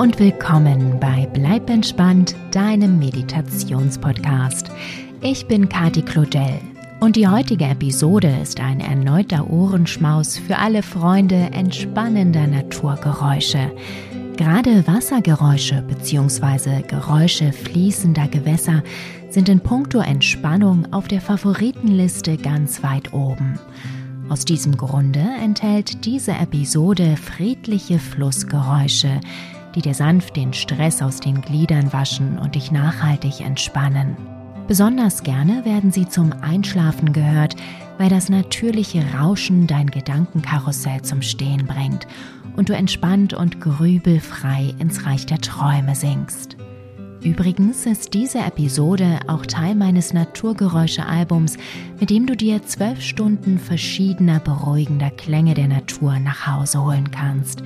und willkommen bei Bleib entspannt, deinem Meditationspodcast. Ich bin Kati Claudel und die heutige Episode ist ein erneuter Ohrenschmaus für alle Freunde entspannender Naturgeräusche. Gerade Wassergeräusche bzw. Geräusche fließender Gewässer sind in puncto Entspannung auf der Favoritenliste ganz weit oben. Aus diesem Grunde enthält diese Episode friedliche Flussgeräusche, die dir sanft den Stress aus den Gliedern waschen und dich nachhaltig entspannen. Besonders gerne werden sie zum Einschlafen gehört, weil das natürliche Rauschen dein Gedankenkarussell zum Stehen bringt und du entspannt und grübelfrei ins Reich der Träume sinkst. Übrigens ist diese Episode auch Teil meines Naturgeräusche-Albums, mit dem du dir zwölf Stunden verschiedener beruhigender Klänge der Natur nach Hause holen kannst.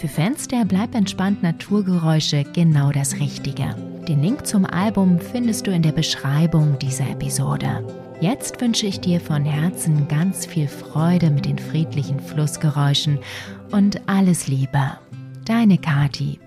Für Fans der Bleib entspannt Naturgeräusche genau das Richtige. Den Link zum Album findest du in der Beschreibung dieser Episode. Jetzt wünsche ich dir von Herzen ganz viel Freude mit den friedlichen Flussgeräuschen und alles Liebe. Deine Kati.